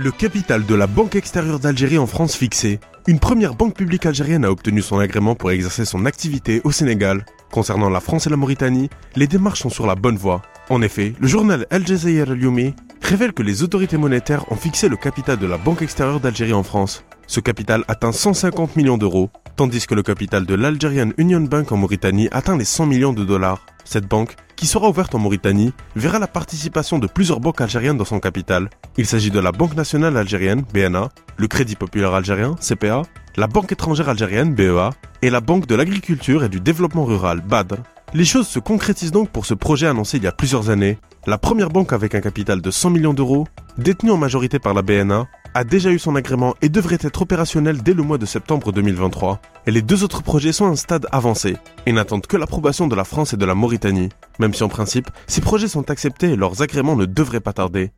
Le capital de la Banque extérieure d'Algérie en France fixé. Une première banque publique algérienne a obtenu son agrément pour exercer son activité au Sénégal. Concernant la France et la Mauritanie, les démarches sont sur la bonne voie. En effet, le journal Al Jazeera Al-Youmi révèle que les autorités monétaires ont fixé le capital de la Banque extérieure d'Algérie en France. Ce capital atteint 150 millions d'euros, tandis que le capital de l'Algerian Union Bank en Mauritanie atteint les 100 millions de dollars. Cette banque, qui sera ouverte en Mauritanie, verra la participation de plusieurs banques algériennes dans son capital. Il s'agit de la Banque nationale algérienne, BNA, le Crédit populaire algérien, CPA, la Banque étrangère algérienne, BEA, et la Banque de l'agriculture et du développement rural, BADR. Les choses se concrétisent donc pour ce projet annoncé il y a plusieurs années. La première banque avec un capital de 100 millions d'euros, détenue en majorité par la BNA, a déjà eu son agrément et devrait être opérationnel dès le mois de septembre 2023. Et les deux autres projets sont à un stade avancé et n'attendent que l'approbation de la France et de la Mauritanie. Même si en principe, ces projets sont acceptés et leurs agréments ne devraient pas tarder.